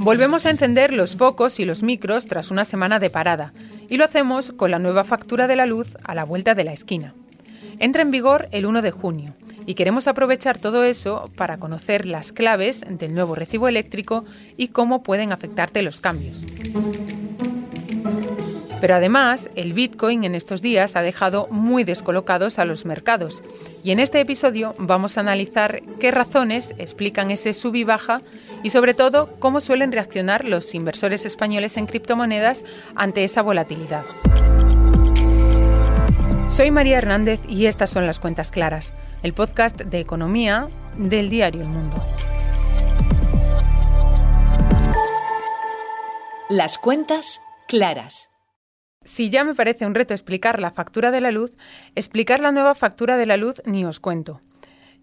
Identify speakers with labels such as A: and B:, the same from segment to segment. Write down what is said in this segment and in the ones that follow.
A: Volvemos a encender los focos y los micros tras una semana de parada, y lo hacemos con la nueva factura de la luz a la vuelta de la esquina. Entra en vigor el 1 de junio y queremos aprovechar todo eso para conocer las claves del nuevo recibo eléctrico y cómo pueden afectarte los cambios. Pero además, el Bitcoin en estos días ha dejado muy descolocados a los mercados. Y en este episodio vamos a analizar qué razones explican ese sub y baja y sobre todo cómo suelen reaccionar los inversores españoles en criptomonedas ante esa volatilidad. Soy María Hernández y estas son las cuentas claras, el podcast de economía del diario El Mundo.
B: Las cuentas claras.
A: Si ya me parece un reto explicar la factura de la luz, explicar la nueva factura de la luz ni os cuento.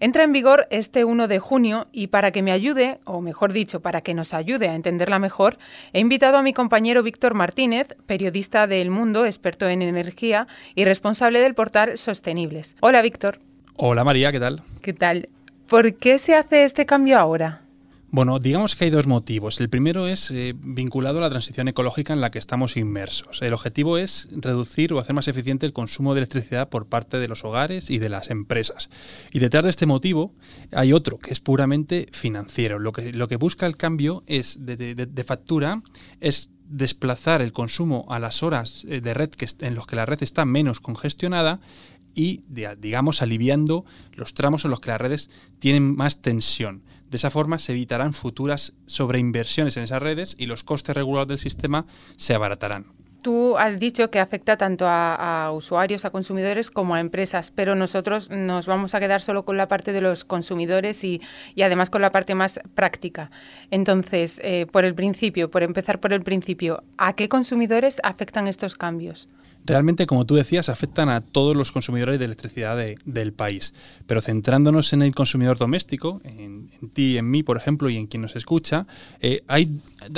A: Entra en vigor este 1 de junio y para que me ayude, o mejor dicho, para que nos ayude a entenderla mejor, he invitado a mi compañero Víctor Martínez, periodista de El Mundo, experto en energía y responsable del portal Sostenibles. Hola Víctor.
C: Hola María, ¿qué tal?
A: ¿Qué tal? ¿Por qué se hace este cambio ahora?
C: Bueno, digamos que hay dos motivos. El primero es eh, vinculado a la transición ecológica en la que estamos inmersos. El objetivo es reducir o hacer más eficiente el consumo de electricidad por parte de los hogares y de las empresas. Y detrás de este motivo hay otro que es puramente financiero. Lo que, busca el cambio es de, factura es desplazar el consumo a las horas eh, de red que, en los que la red está menos congestionada y, digamos, aliviando los tramos en los que las redes tienen más tensión. De esa forma se evitarán futuras sobreinversiones en esas redes y los costes regulados del sistema se abaratarán.
A: Tú has dicho que afecta tanto a, usuarios, a consumidores, como a empresas, pero nosotros nos vamos a quedar solo con la parte de los consumidores y, además con la parte más práctica. Entonces, eh, por el principio, por empezar por el principio, ¿a qué consumidores afectan estos cambios?
C: Realmente, como tú decías, afectan a todos los consumidores de electricidad del país. Pero centrándonos en el consumidor doméstico, en, ti, en mí, por ejemplo, y en quien nos escucha, eh,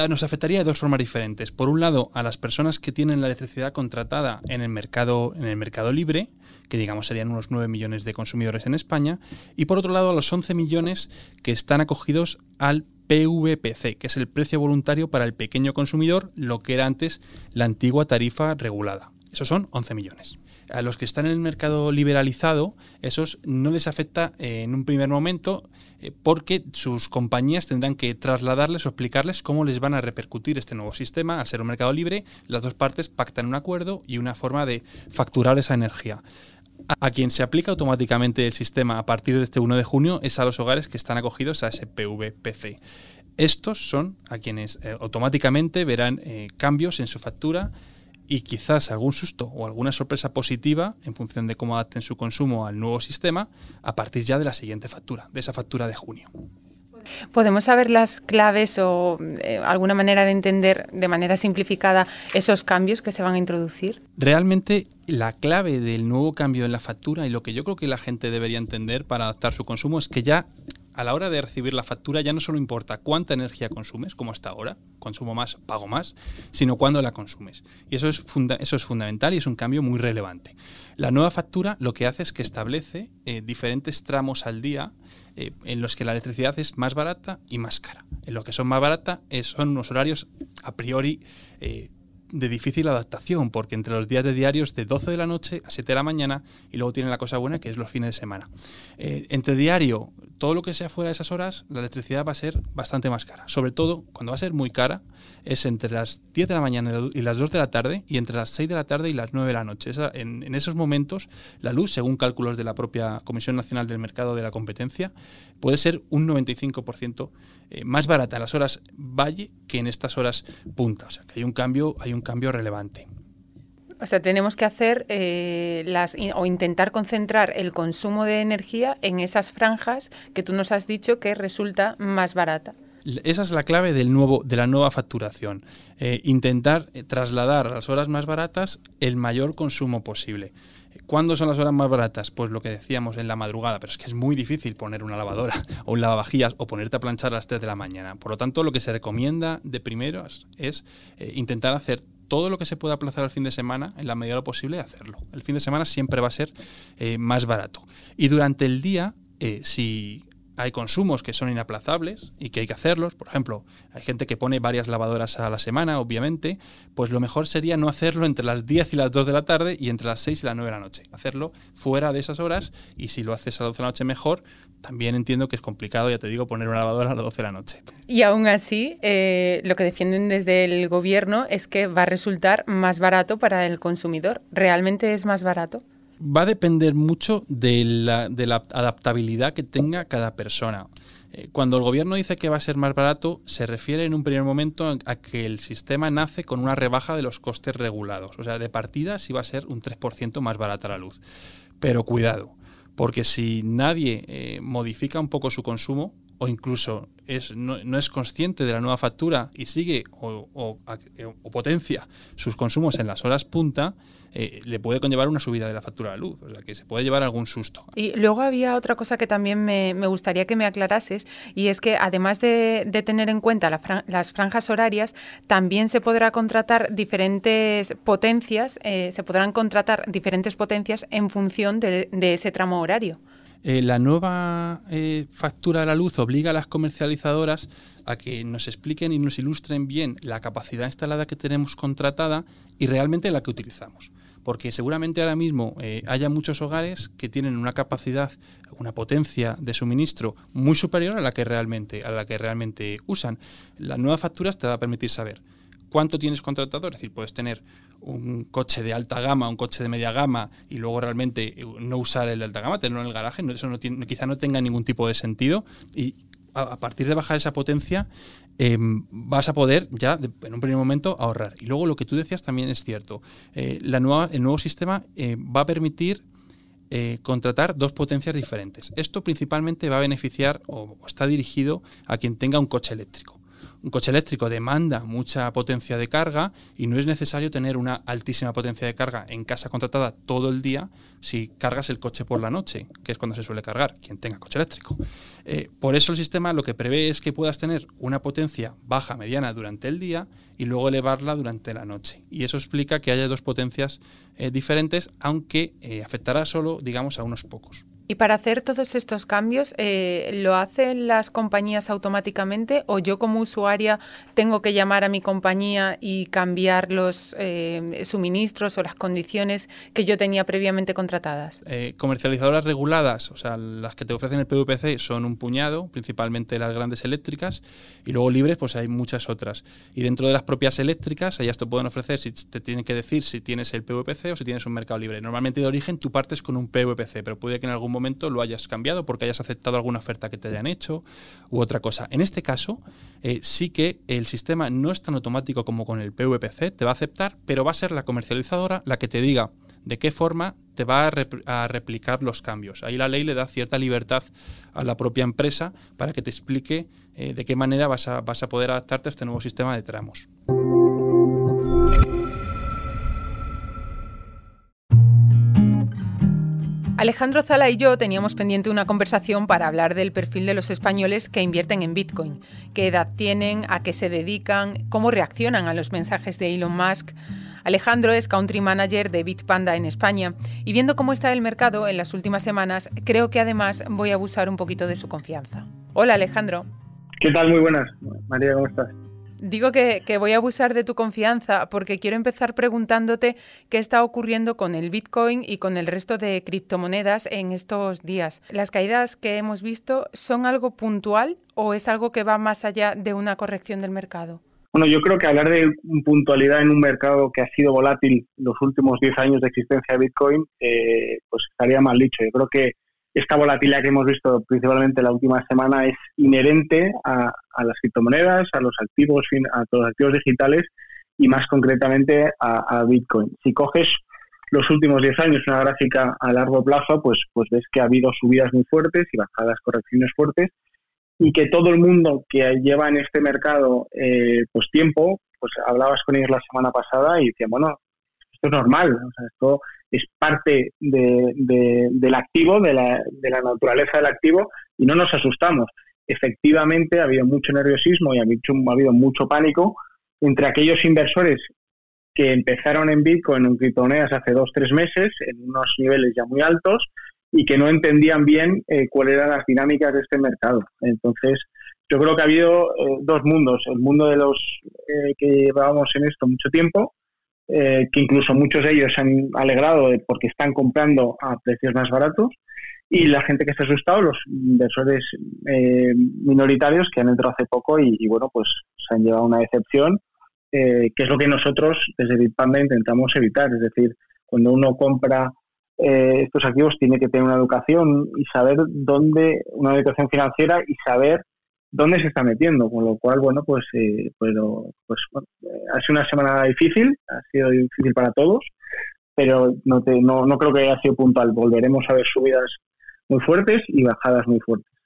C: nos afectaría de dos formas diferentes. Por un lado, a las personas que tienen la electricidad contratada en el mercado, en el mercado libre, que digamos serían unos 9 millones de consumidores en España, y por otro lado a los 11 millones que están acogidos al PVPC, que es el precio voluntario para el pequeño consumidor, lo que era antes la antigua tarifa regulada. Esos son 11 millones. A los que están en el mercado liberalizado, esos no les afecta eh, en un primer momento eh, porque sus compañías tendrán que trasladarles o explicarles cómo les van a repercutir este nuevo sistema. Al ser un mercado libre, las dos partes pactan un acuerdo y una forma de facturar esa energía. A quien se aplica automáticamente el sistema a partir de este 1 de junio es a los hogares que están acogidos a ese PVPC. Estos son a quienes eh, automáticamente verán cambios en su factura y quizás algún susto o alguna sorpresa positiva en función de cómo adapten su consumo al nuevo sistema a partir ya de la siguiente factura, de esa factura de junio.
A: ¿Podemos saber las claves o eh, alguna manera de entender de manera simplificada esos cambios que se van a introducir?
C: Realmente la clave del nuevo cambio en la factura y lo que yo creo que la gente debería entender para adaptar su consumo es que ya a la hora de recibir la factura ya no solo importa cuánta energía consumes, como hasta ahora, consumo más, pago más, sino cuándo la consumes. Y eso es, eso es fundamental y es un cambio muy relevante. La nueva factura lo que hace es que establece eh, diferentes tramos al día eh, en los que la electricidad es más barata y más cara. En los que son más barata eh, son unos horarios a priori de difícil adaptación, porque entre los días de diarios de 12 de la noche a 7 de la mañana y luego tiene la cosa buena que es los fines de semana. Entre diario, todo lo que sea fuera de esas horas, la electricidad va a ser bastante más cara. Sobre todo, cuando va a ser muy cara, es entre las 10 de la mañana y las 2 de la tarde y entre las 6 de la tarde y las 9 de la noche. en, en, esos momentos, la luz, según cálculos de la propia Comisión Nacional del Mercado de la Competencia, puede ser un 95% eh, más barata en las horas valle que en estas horas punta. O sea que hay un cambio, hay un cambio relevante.
A: O sea, tenemos que hacer eh, las o intentar concentrar el consumo de energía en esas franjas que tú nos has dicho que resulta más barata.
C: Esa es la clave del nuevo, de la nueva facturación. Eh, intentar trasladar a las horas más baratas el mayor consumo posible. ¿Cuándo son las horas más baratas? Pues lo que decíamos en la madrugada, pero es que es muy difícil poner una lavadora o un lavavajillas o ponerte a planchar a las 3 de la mañana. Por lo tanto, lo que se recomienda de primeros es eh, intentar hacer todo lo que se pueda aplazar al fin de semana, en la medida de lo posible, hacerlo. El fin de semana siempre va a ser eh, más barato. Y durante el día, eh, si hay consumos que son inaplazables y que hay que hacerlos. Por ejemplo, hay gente que pone varias lavadoras a la semana, obviamente. Pues lo mejor sería no hacerlo entre las 10 y las 2 de la tarde y entre las 6 y las 9 de la noche. Hacerlo fuera de esas horas y si lo haces a las 12 de la noche mejor. También entiendo que es complicado, ya te digo, poner una lavadora a las 12 de la noche.
A: Y aún así, eh, lo que defienden desde el gobierno es que va a resultar más barato para el consumidor. ¿Realmente es más barato?
C: va a depender mucho de la, de la adaptabilidad que tenga cada persona. Eh, cuando el gobierno dice que va a ser más barato, se refiere en un primer momento a que el sistema nace con una rebaja de los costes regulados. O sea, de partida sí va a ser un 3% más barata la luz. Pero cuidado, porque si nadie eh, modifica un poco su consumo, o incluso no, es consciente de la nueva factura y sigue o, o, potencia sus consumos en las horas punta, eh, le puede conllevar una subida de la factura de la luz, o sea que se puede llevar algún susto.
A: Y luego había otra cosa que también me, gustaría que me aclarases, y es que además de, tener en cuenta las franjas horarias, también se podrá contratar diferentes potencias, eh, se podrán contratar diferentes potencias en función de ese tramo horario.
C: Eh, la nueva eh, factura de la luz obliga a las comercializadoras a que nos expliquen y nos ilustren bien la capacidad instalada que tenemos contratada y realmente la que utilizamos. Porque seguramente ahora mismo eh, haya muchos hogares que tienen una capacidad, una potencia de suministro muy superior a la que realmente, a la que realmente usan. Las nuevas facturas te va a permitir saber cuánto tienes contratado, es decir, puedes tener un coche de alta gama, un coche de media gama y luego realmente eh, no usar el de alta gama, tenerlo en el garaje, eso no tiene, quizá no tenga ningún tipo de sentido a, partir de bajar esa potencia em, vas a poder ya en un primer momento ahorrar. Y luego lo que tú decías también es cierto, eh, la nueva, el nuevo sistema eh, va a permitir contratar dos potencias diferentes. Esto principalmente va a beneficiar o está dirigido a quien tenga un coche eléctrico. Un coche eléctrico demanda mucha potencia de carga y no es necesario tener una altísima potencia de carga en casa contratada todo el día si cargas el coche por la noche, que es cuando se suele cargar, quien tenga coche eléctrico. Eh, por eso el sistema lo que prevé es que puedas tener una potencia baja, mediana durante el día y luego elevarla durante la noche. Y eso explica que haya dos potencias eh, diferentes, aunque eh, afectará solo, digamos, a unos pocos.
A: Y para hacer todos estos cambios, eh, ¿lo hacen las compañías automáticamente o yo como usuaria tengo que llamar a mi compañía y cambiar los eh, suministros o las condiciones que yo tenía previamente contratadas?
C: Eh, comercializadoras reguladas, o sea, las que te ofrecen el PVPC son un puñado, principalmente las grandes eléctricas, y luego libres pues hay muchas otras. Y dentro de las propias eléctricas, ellas te pueden ofrecer, si te tienen que decir si tienes el PVPC o si tienes un mercado libre. Normalmente de origen tú partes con un PVPC, pero puede que en algún momento lo hayas cambiado porque hayas aceptado alguna oferta que te hayan hecho u otra cosa. En este caso, eh, sí que el sistema no es tan automático como con el PVPC, te va a aceptar, pero va a ser la comercializadora la que te diga de qué forma te va a, replicar los cambios. Ahí la ley le da cierta libertad a la propia empresa para que te explique eh, de qué manera vas a, vas a poder adaptarte a este nuevo sistema de tramos.
A: Alejandro Zala y yo teníamos pendiente una conversación para hablar del perfil de los españoles que invierten en Bitcoin, qué edad tienen, a qué se dedican, cómo reaccionan a los mensajes de Elon Musk. Alejandro es country manager de Bitpanda en España y viendo cómo está el mercado en las últimas semanas, creo que además voy a abusar un poquito de su confianza. Hola Alejandro.
D: ¿Qué tal? Muy buenas. María, ¿cómo estás?
A: Digo que, voy a abusar de tu confianza porque quiero empezar preguntándote qué está ocurriendo con el Bitcoin y con el resto de criptomonedas en estos días. ¿Las caídas que hemos visto son algo puntual o es algo que va más allá de una corrección del mercado?
D: Bueno, yo creo que hablar de puntualidad en un mercado que ha sido volátil los últimos 10 años de existencia de Bitcoin, eh, pues estaría mal dicho. Yo creo que esta volatilidad que hemos visto principalmente la última semana es inherente a, las criptomonedas, a los activos, a todos los activos digitales y más concretamente a, Bitcoin. Si coges los últimos 10 años una gráfica a largo plazo, pues, pues ves que ha habido subidas muy fuertes y bajadas, correcciones fuertes y que todo el mundo que lleva en este mercado eh, pues tiempo, pues hablabas con ellos la semana pasada y decían, bueno, esto es normal, o sea, esto es parte del activo, de la, naturaleza del activo, y no nos asustamos. Efectivamente, ha habido mucho nerviosismo y ha habido, mucho pánico entre aquellos inversores que empezaron en Bitcoin, en criptomonedas hace dos, tres meses, en unos niveles ya muy altos, y que no entendían bien eh, cuáles eran las dinámicas de este mercado. Entonces, yo creo que ha habido eh, dos mundos, el mundo de los eh, que llevábamos en esto mucho tiempo, que incluso muchos de ellos se han alegrado porque están comprando a precios más baratos, y la gente que está asustado, los inversores minoritarios que han entrado hace poco y, bueno, pues se han llevado una decepción, que es lo que nosotros desde Bitpanda intentamos evitar, es decir, cuando uno compra eh, estos activos tiene que tener una educación y saber dónde, una educación financiera y saber dónde se está metiendo, con lo cual, bueno, pues, eh, pues eh, ha sido una semana difícil, ha sido difícil para todos, pero no creo que haya sido puntual. Volveremos a ver subidas muy fuertes y bajadas muy fuertes.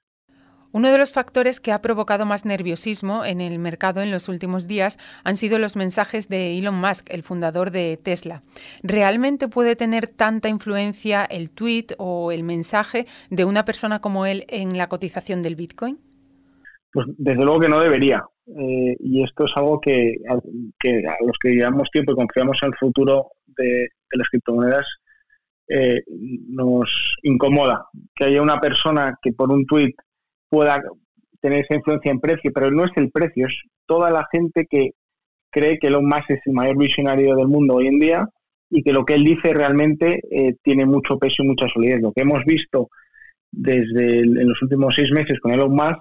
A: Uno de los factores que ha provocado más nerviosismo en el mercado en los últimos días han sido los mensajes de Elon Musk, el fundador de Tesla. ¿Realmente puede tener tanta influencia el tweet o el mensaje de una persona como él en la cotización del Bitcoin?
D: Pues desde luego que no debería. Eh, y esto es algo que, a los que llevamos tiempo y confiamos en el futuro de, las criptomonedas eh, nos incomoda. Que haya una persona que por un tweet pueda tener esa influencia en precio, pero no es el precio, es toda la gente que cree que Elon Musk es el mayor visionario del mundo hoy en día y que lo que él dice realmente eh, tiene mucho peso y mucha solidez. Lo que hemos visto desde en los últimos seis meses con Elon Musk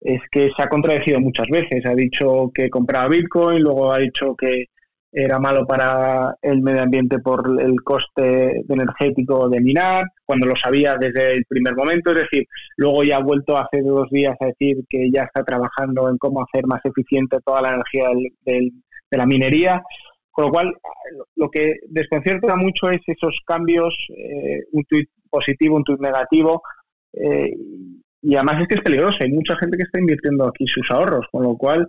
D: es que se ha contradecido muchas veces. Ha dicho que compraba Bitcoin, luego ha dicho que era malo para el medio ambiente por el coste energético de minar, cuando lo sabía desde el primer momento, es decir, luego ya ha vuelto hace dos días a decir que ya está trabajando en cómo hacer más eficiente toda la energía de la minería, con lo cual lo que desconcierta mucho es esos cambios, eh, un tuit positivo, un tuit negativo, eh, y además es que es peligroso, hay mucha gente que está invirtiendo aquí sus ahorros, con lo cual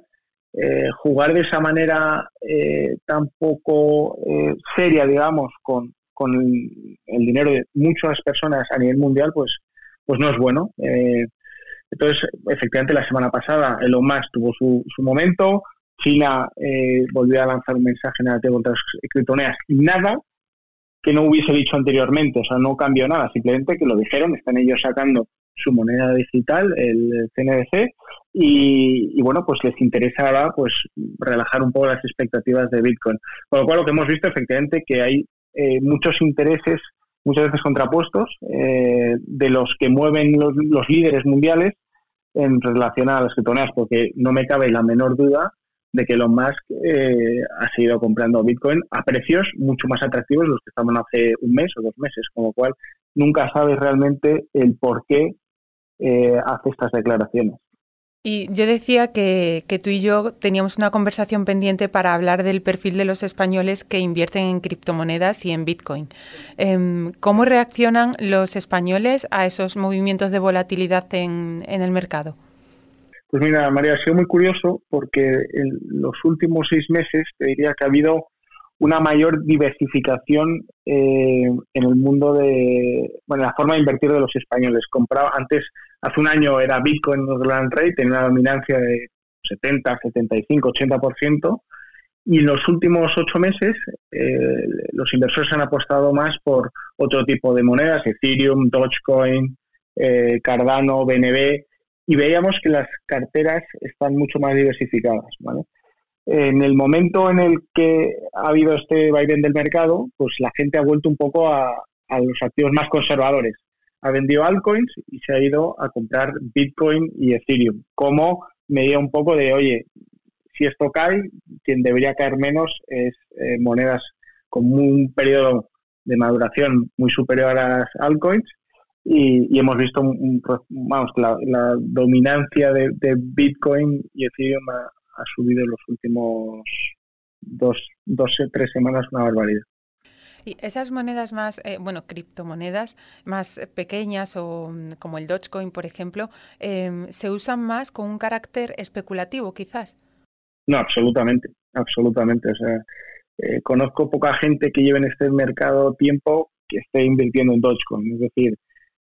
D: eh, jugar de esa manera eh, tan poco eh, seria, digamos, con, el, dinero de muchas personas a nivel mundial, pues, pues no es bueno. entonces, efectivamente, la semana pasada Elon Musk tuvo su, su momento, China volvió a lanzar un mensaje negativo contra las criptomonedas nada que no hubiese dicho anteriormente, o sea, no cambió nada, simplemente que lo dijeron, están ellos sacando su moneda digital, el CNBC, y, bueno, pues les interesaba pues relajar un poco las expectativas de Bitcoin. Con lo cual lo que hemos visto efectivamente que hay eh, muchos intereses, muchas veces contrapuestos, eh, de los que mueven los, líderes mundiales en relación a las criptomonedas, porque no me cabe la menor duda de que Elon Musk eh, ha seguido comprando Bitcoin a precios mucho más atractivos de los que estaban hace un mes o dos meses, con lo cual nunca sabes realmente el por qué hace estas declaraciones.
A: Y yo decía que, tú y yo teníamos una conversación pendiente para hablar del perfil de los españoles que invierten en criptomonedas y en Bitcoin. Em, ¿Cómo reaccionan los españoles a esos movimientos de volatilidad en, el mercado?
D: Pues mira, María, ha sido muy curioso porque en los últimos seis meses te diría que ha habido una mayor diversificación eh, en el mundo de, bueno, la forma de invertir de los españoles. Compraba, antes, hace un año era Bitcoin el gran rey, tenía una dominancia de 70, 75, 80%, y en los últimos ocho meses eh, los inversores han apostado más por otro tipo de monedas, Ethereum, Dogecoin, eh, Cardano, BNB, y veíamos que las carteras están mucho más diversificadas, ¿vale? En el momento en el que ha habido este vaivén del mercado, pues la gente ha vuelto un poco a, los activos más conservadores. Ha vendido altcoins y se ha ido a comprar Bitcoin y Ethereum como medida un poco de, oye, si esto cae, quien debería caer menos es eh, monedas con un periodo de maduración muy superior a las altcoins y, hemos visto vamos, la, dominancia de, Bitcoin y Ethereum ha subido en los últimos dos, dos tres semanas una barbaridad.
A: Y esas monedas más, eh, bueno, criptomonedas más pequeñas o mm, como el Dogecoin, por ejemplo, em, ¿se usan más con un carácter especulativo quizás?
D: No, absolutamente, absolutamente. O sea, eh, conozco poca gente que lleve en este mercado tiempo que esté invirtiendo en Dogecoin. Es decir,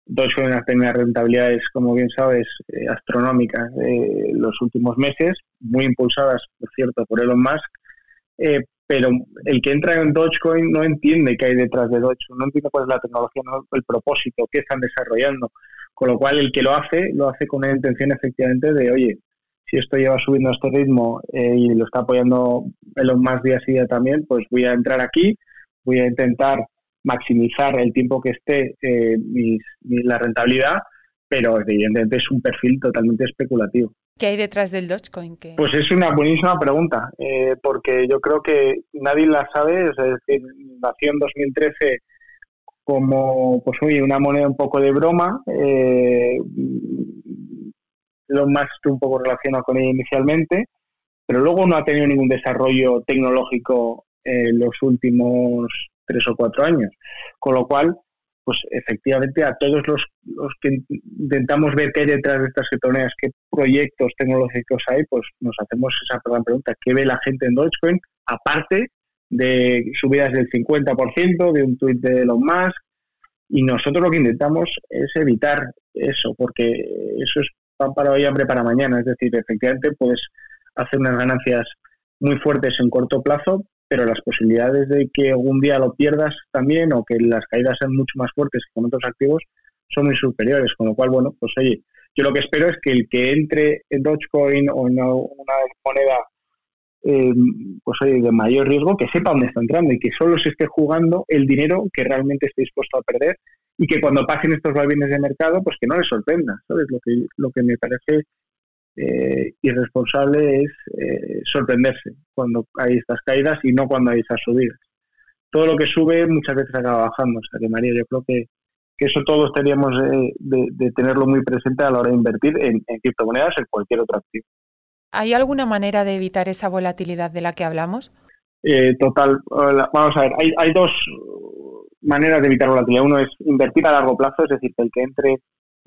D: Dogecoin ha tenido rentabilidades, como bien sabes, eh, astronómicas eh, los últimos meses, muy impulsadas, por cierto, por Elon Musk, eh, pero el que entra en Dogecoin no entiende qué hay detrás de Dogecoin, no entiende cuál es la tecnología, no el propósito, qué están desarrollando. Con lo cual, el que lo hace, lo hace con una intención efectivamente de, oye, si esto lleva subiendo a este ritmo eh, y lo está apoyando Elon Musk día a día también, pues voy a entrar aquí, voy a intentar maximizar el tiempo que esté eh, la rentabilidad, pero evidentemente es un perfil totalmente especulativo.
A: ¿Qué hay detrás del Dogecoin?
D: Pues es una buenísima pregunta, eh, porque yo creo que nadie la sabe, es decir, nació en 2013 como, pues oye, una moneda un poco de broma, eh, lo más un poco relacionado con ella inicialmente, pero luego no ha tenido ningún desarrollo tecnológico en los últimos tres o cuatro años, con lo cual pues efectivamente a todos los, que intentamos ver qué hay detrás de estas criptomonedas, qué proyectos tecnológicos hay, pues nos hacemos esa gran pregunta, ¿qué ve la gente en Dogecoin? Aparte de subidas del 50% de un tuit de Elon Musk, y nosotros lo que intentamos es evitar eso, porque eso es pan para hoy, hambre para mañana, es decir, efectivamente puedes hacer unas ganancias muy fuertes en corto plazo, pero las posibilidades de que algún día lo pierdas también o que las caídas sean mucho más fuertes que con otros activos son muy superiores, con lo cual, bueno, pues oye, yo lo que espero es que el que entre en Dogecoin o en una moneda eh, pues oye, de mayor riesgo, que sepa dónde está entrando y que solo se esté jugando el dinero que realmente esté dispuesto a perder y que cuando pasen estos vaivenes de mercado, pues que no le sorprenda, ¿sabes? Lo que, lo que me parece eh, irresponsable es eh, sorprenderse cuando hay estas caídas y no cuando hay esas subidas. Todo lo que sube muchas veces acaba bajando. O sea que María, yo creo que, eso todos tendríamos de, tenerlo muy presente a la hora de invertir en, criptomonedas o en cualquier otro activo.
A: ¿Hay alguna manera de evitar esa volatilidad de la que hablamos?
D: Eh, total. Vamos a ver, hay, hay dos maneras de evitar volatilidad. Uno es invertir a largo plazo, es decir, que el que entre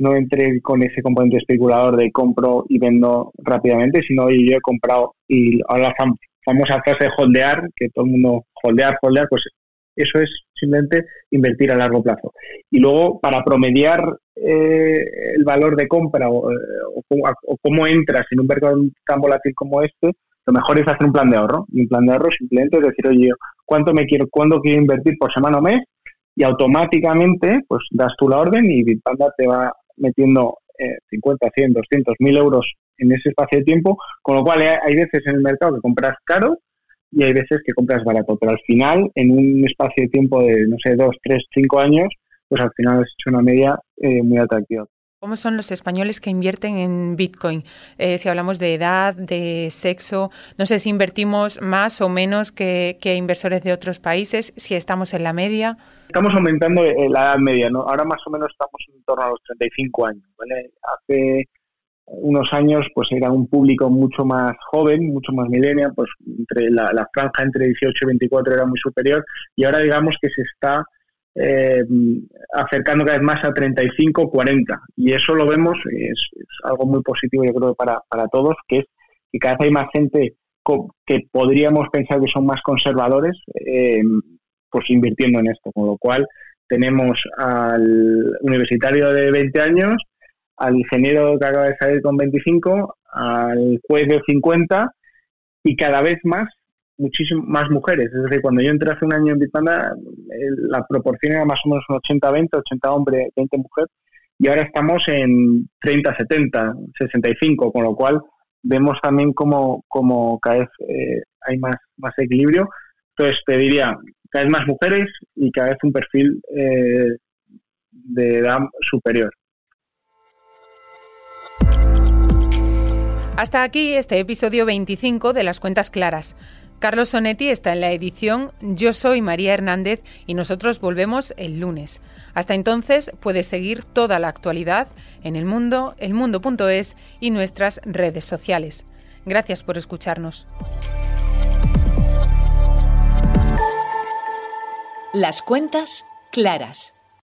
D: no entre con ese componente especulador de compro y vendo rápidamente, sino yo he comprado y ahora la famosa frase de holdear, que todo el mundo holdear, holdear, pues eso es simplemente invertir a largo plazo. Y luego, para promediar eh, el valor de compra o, eh, o, cómo entras en un mercado tan volátil como este, lo mejor es hacer un plan de ahorro. Y un plan de ahorro simplemente es decir, oye, ¿cuánto me quiero, cuándo quiero invertir por semana o mes? Y automáticamente, pues das tú la orden y Bitpanda te va metiendo 50, 100, 200, 1000 euros en ese espacio de tiempo, con lo cual eh, hay veces en el mercado que compras caro y hay veces que compras barato, pero al final, en un espacio de tiempo de, no sé, 2, 3, 5 años, pues al final has hecho una media eh, muy atractiva.
A: ¿Cómo son los españoles que invierten en Bitcoin? Eh, si hablamos de edad, de sexo, no sé si invertimos más o menos que, que inversores de otros países, si estamos en la media.
D: Estamos aumentando eh, la edad media, ¿no? Ahora más o menos estamos en torno a los 35 años, ¿vale? Hace unos años pues era un público mucho más joven, mucho más millennial, pues entre la, franja entre 18 y 24 era muy superior y ahora digamos que se está eh, acercando cada vez más a 35, 40 y eso lo vemos, es, es algo muy positivo yo creo para, para todos, que es que cada vez hay más gente que podríamos pensar que son más conservadores, eh, pues invirtiendo en esto, con lo cual tenemos al universitario de 20 años, al ingeniero que acaba de salir con 25, al juez de 50 y cada vez más muchísimo más mujeres. Es decir, cuando yo entré hace un año en Bitpanda, la proporción era más o menos un 80-20, 80 hombre, 20 mujer, y ahora estamos en 30-70, 65, con lo cual vemos también como, como cada vez eh, hay más, más equilibrio. Entonces, te diría, cada vez más mujeres y cada vez un perfil eh, de edad superior.
A: Hasta aquí este episodio 25 de Las Cuentas Claras. Carlos Sonetti está en la edición, yo soy María Hernández y nosotros volvemos el lunes. Hasta entonces puedes seguir toda la actualidad en el mundo, elmundo.es y nuestras redes sociales. Gracias por escucharnos.
B: Las cuentas claras.